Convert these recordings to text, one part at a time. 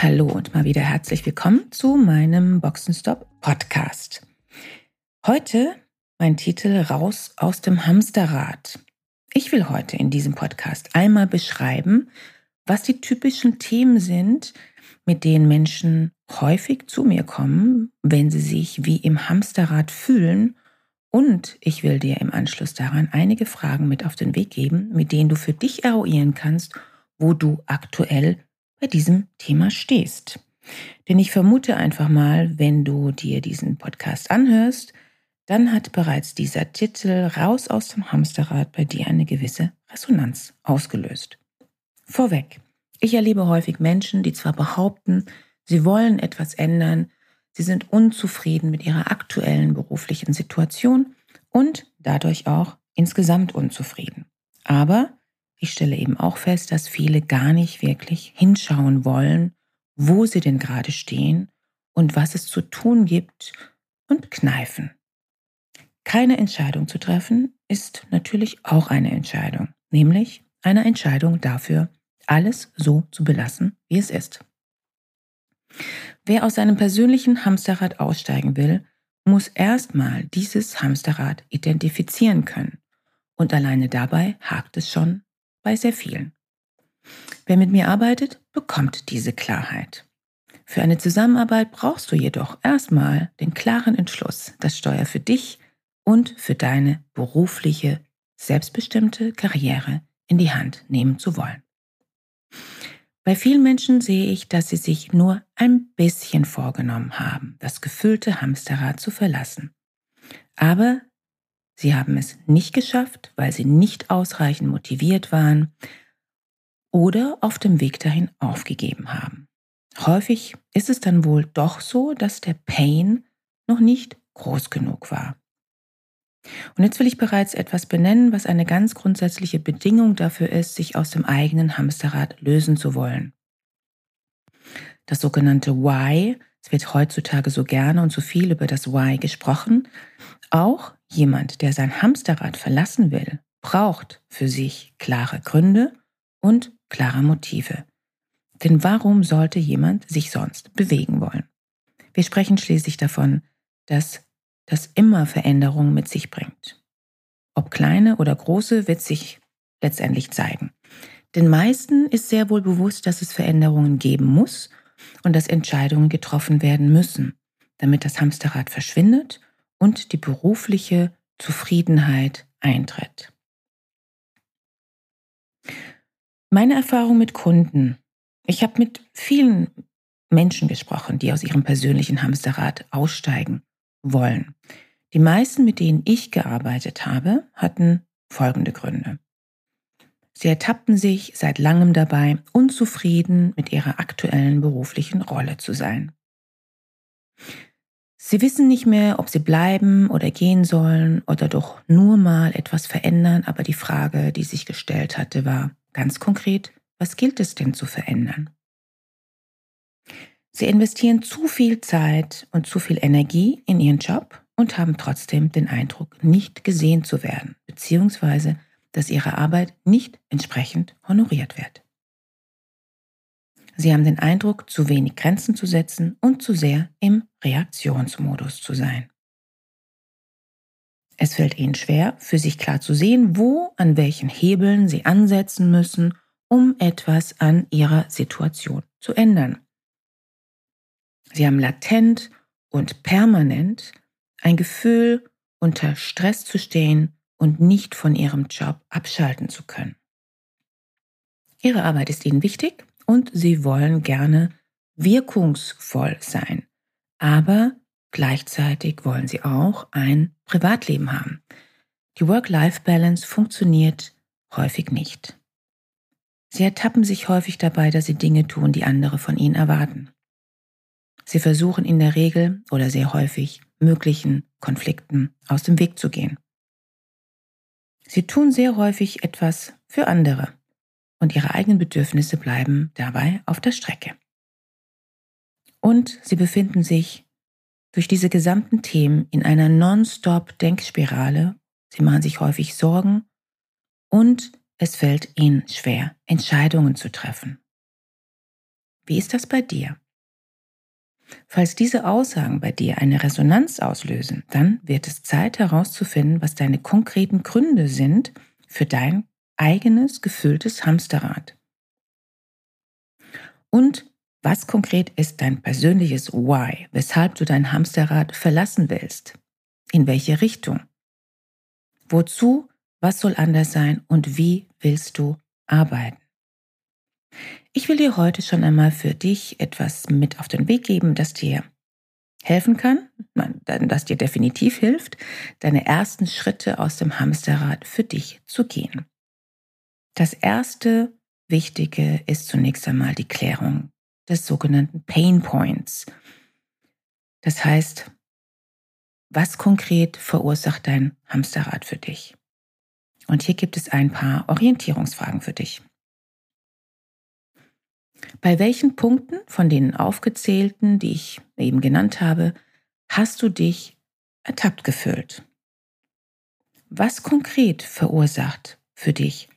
Hallo und mal wieder herzlich willkommen zu meinem Boxenstopp Podcast. Heute mein Titel Raus aus dem Hamsterrad. Ich will heute in diesem Podcast einmal beschreiben, was die typischen Themen sind, mit denen Menschen häufig zu mir kommen, wenn sie sich wie im Hamsterrad fühlen. Und ich will dir im Anschluss daran einige Fragen mit auf den Weg geben, mit denen du für dich eruieren kannst, wo du aktuell bei diesem Thema stehst. Denn ich vermute einfach mal, wenn du dir diesen Podcast anhörst, dann hat bereits dieser Titel Raus aus dem Hamsterrad bei dir eine gewisse Resonanz ausgelöst. Vorweg, ich erlebe häufig Menschen, die zwar behaupten, sie wollen etwas ändern, sie sind unzufrieden mit ihrer aktuellen beruflichen Situation und dadurch auch insgesamt unzufrieden. Aber ich stelle eben auch fest, dass viele gar nicht wirklich hinschauen wollen, wo sie denn gerade stehen und was es zu tun gibt und kneifen. Keine Entscheidung zu treffen ist natürlich auch eine Entscheidung, nämlich eine Entscheidung dafür, alles so zu belassen, wie es ist. Wer aus seinem persönlichen Hamsterrad aussteigen will, muss erstmal dieses Hamsterrad identifizieren können. Und alleine dabei hakt es schon bei sehr vielen. Wer mit mir arbeitet, bekommt diese Klarheit. Für eine Zusammenarbeit brauchst du jedoch erstmal den klaren Entschluss, das Steuer für dich und für deine berufliche, selbstbestimmte Karriere in die Hand nehmen zu wollen. Bei vielen Menschen sehe ich, dass sie sich nur ein bisschen vorgenommen haben, das gefüllte Hamsterrad zu verlassen. Aber Sie haben es nicht geschafft, weil sie nicht ausreichend motiviert waren oder auf dem Weg dahin aufgegeben haben. Häufig ist es dann wohl doch so, dass der Pain noch nicht groß genug war. Und jetzt will ich bereits etwas benennen, was eine ganz grundsätzliche Bedingung dafür ist, sich aus dem eigenen Hamsterrad lösen zu wollen. Das sogenannte Why, es wird heutzutage so gerne und so viel über das Why gesprochen, auch jemand, der sein Hamsterrad verlassen will, braucht für sich klare Gründe und klare Motive. Denn warum sollte jemand sich sonst bewegen wollen? Wir sprechen schließlich davon, dass das immer Veränderungen mit sich bringt. Ob kleine oder große, wird sich letztendlich zeigen. Den meisten ist sehr wohl bewusst, dass es Veränderungen geben muss und dass Entscheidungen getroffen werden müssen, damit das Hamsterrad verschwindet und die berufliche Zufriedenheit eintritt. Meine Erfahrung mit Kunden. Ich habe mit vielen Menschen gesprochen, die aus ihrem persönlichen Hamsterrad aussteigen wollen. Die meisten, mit denen ich gearbeitet habe, hatten folgende Gründe. Sie ertappten sich seit langem dabei, unzufrieden mit ihrer aktuellen beruflichen Rolle zu sein. Sie wissen nicht mehr, ob sie bleiben oder gehen sollen oder doch nur mal etwas verändern, aber die Frage, die sich gestellt hatte, war ganz konkret, was gilt es denn zu verändern? Sie investieren zu viel Zeit und zu viel Energie in ihren Job und haben trotzdem den Eindruck, nicht gesehen zu werden, beziehungsweise dass ihre Arbeit nicht entsprechend honoriert wird. Sie haben den Eindruck, zu wenig Grenzen zu setzen und zu sehr im Reaktionsmodus zu sein. Es fällt ihnen schwer, für sich klar zu sehen, wo, an welchen Hebeln sie ansetzen müssen, um etwas an ihrer Situation zu ändern. Sie haben latent und permanent ein Gefühl, unter Stress zu stehen und nicht von ihrem Job abschalten zu können. Ihre Arbeit ist ihnen wichtig und sie wollen gerne wirkungsvoll sein. Aber gleichzeitig wollen sie auch ein Privatleben haben. Die Work-Life-Balance funktioniert häufig nicht. Sie ertappen sich häufig dabei, dass sie Dinge tun, die andere von ihnen erwarten. Sie versuchen in der Regel oder sehr häufig möglichen Konflikten aus dem Weg zu gehen. Sie tun sehr häufig etwas für andere und ihre eigenen Bedürfnisse bleiben dabei auf der Strecke. Und sie befinden sich durch diese gesamten Themen in einer Non-Stop-Denkspirale. Sie machen sich häufig Sorgen und es fällt ihnen schwer, Entscheidungen zu treffen. Wie ist das bei dir? Falls diese Aussagen bei dir eine Resonanz auslösen, dann wird es Zeit herauszufinden, was deine konkreten Gründe sind für dein eigenes gefülltes Hamsterrad. Und was konkret ist dein persönliches Why, weshalb du dein Hamsterrad verlassen willst? In welche Richtung? Wozu? Was soll anders sein? Und wie willst du arbeiten? Ich will dir heute schon einmal für dich etwas mit auf den Weg geben, das dir helfen kann, das dir definitiv hilft, deine ersten Schritte aus dem Hamsterrad für dich zu gehen. Das erste Wichtige ist zunächst einmal die Klärung des sogenannten Pain Points. Das heißt, was konkret verursacht dein Hamsterrad für dich? Und hier gibt es ein paar Orientierungsfragen für dich. Bei welchen Punkten von den aufgezählten, die ich eben genannt habe, hast du dich ertappt gefühlt? Was konkret verursacht für dich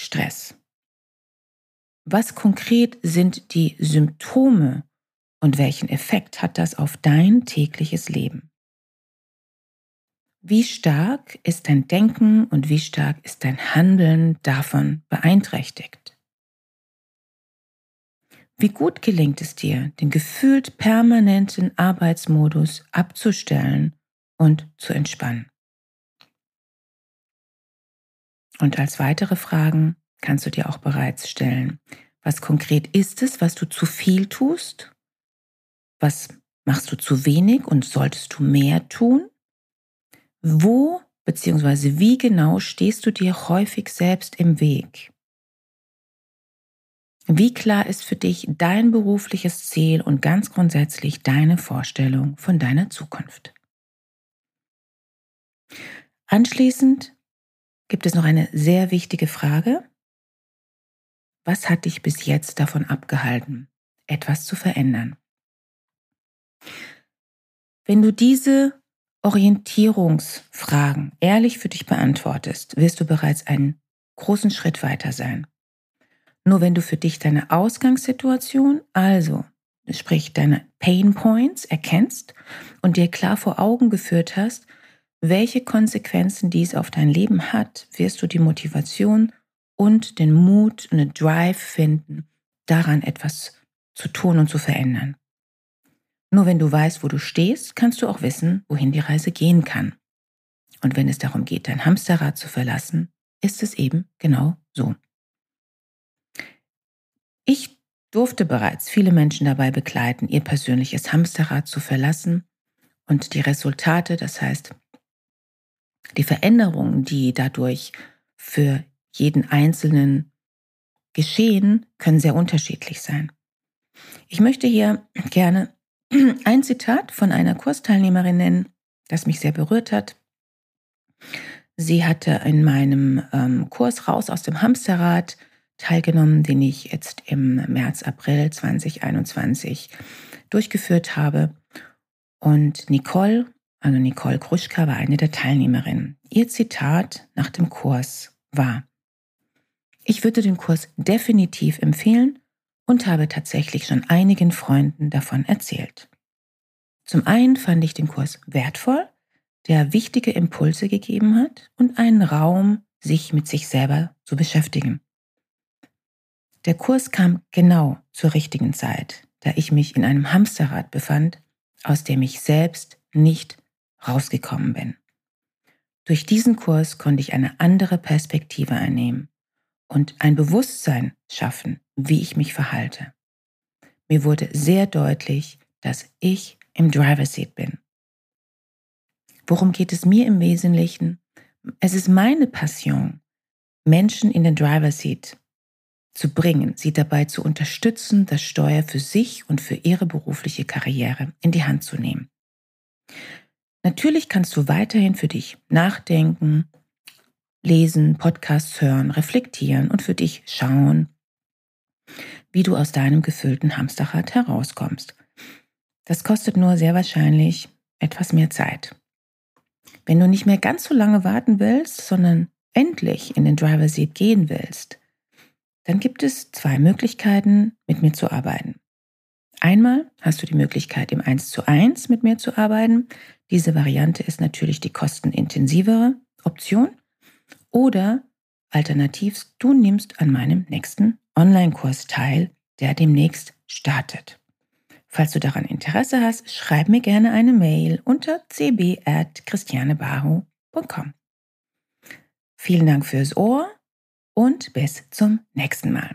Stress? Was konkret sind die Symptome und welchen Effekt hat das auf dein tägliches Leben? Wie stark ist dein Denken und wie stark ist dein Handeln davon beeinträchtigt? Wie gut gelingt es dir, den gefühlt permanenten Arbeitsmodus abzustellen und zu entspannen? Und als weitere Fragen, kannst du dir auch bereits stellen. Was konkret ist es, was du zu viel tust? Was machst du zu wenig und solltest du mehr tun? Wo bzw. wie genau stehst du dir häufig selbst im Weg? Wie klar ist für dich dein berufliches Ziel und ganz grundsätzlich deine Vorstellung von deiner Zukunft? Anschließend gibt es noch eine sehr wichtige Frage, was hat dich bis jetzt davon abgehalten, etwas zu verändern? Wenn du diese Orientierungsfragen ehrlich für dich beantwortest, wirst du bereits einen großen Schritt weiter sein. Nur wenn du für dich deine Ausgangssituation, also sprich deine Pain Points, erkennst und dir klar vor Augen geführt hast, welche Konsequenzen dies auf dein Leben hat, wirst du die Motivation und den Mut und den Drive finden, daran etwas zu tun und zu verändern. Nur wenn du weißt, wo du stehst, kannst du auch wissen, wohin die Reise gehen kann. Und wenn es darum geht, dein Hamsterrad zu verlassen, ist es eben genau so. Ich durfte bereits viele Menschen dabei begleiten, ihr persönliches Hamsterrad zu verlassen und die Resultate, das heißt die Veränderungen, die dadurch für jeden einzelnen Geschehen können sehr unterschiedlich sein. Ich möchte hier gerne ein Zitat von einer Kursteilnehmerin nennen, das mich sehr berührt hat. Sie hatte in meinem ähm, Kurs Raus aus dem Hamsterrad teilgenommen, den ich jetzt im März, April 2021 durchgeführt habe. Und Nicole, also Nicole Kruschka, war eine der Teilnehmerinnen. Ihr Zitat nach dem Kurs war, ich würde den Kurs definitiv empfehlen und habe tatsächlich schon einigen Freunden davon erzählt. Zum einen fand ich den Kurs wertvoll, der wichtige Impulse gegeben hat und einen Raum, sich mit sich selber zu beschäftigen. Der Kurs kam genau zur richtigen Zeit, da ich mich in einem Hamsterrad befand, aus dem ich selbst nicht rausgekommen bin. Durch diesen Kurs konnte ich eine andere Perspektive einnehmen und ein Bewusstsein schaffen, wie ich mich verhalte. Mir wurde sehr deutlich, dass ich im Driver Seat bin. Worum geht es mir im Wesentlichen? Es ist meine Passion, Menschen in den Driver Seat zu bringen, sie dabei zu unterstützen, das Steuer für sich und für ihre berufliche Karriere in die Hand zu nehmen. Natürlich kannst du weiterhin für dich nachdenken, lesen, Podcasts hören, reflektieren und für dich schauen, wie du aus deinem gefüllten Hamsterrad herauskommst. Das kostet nur sehr wahrscheinlich etwas mehr Zeit. Wenn du nicht mehr ganz so lange warten willst, sondern endlich in den Driver Seat gehen willst, dann gibt es zwei Möglichkeiten, mit mir zu arbeiten. Einmal hast du die Möglichkeit, im 1 zu 1 mit mir zu arbeiten. Diese Variante ist natürlich die kostenintensivere Option. Oder alternativ, du nimmst an meinem nächsten Online-Kurs teil, der demnächst startet. Falls du daran Interesse hast, schreib mir gerne eine Mail unter cb.christianebahu.com. Vielen Dank fürs Ohr und bis zum nächsten Mal.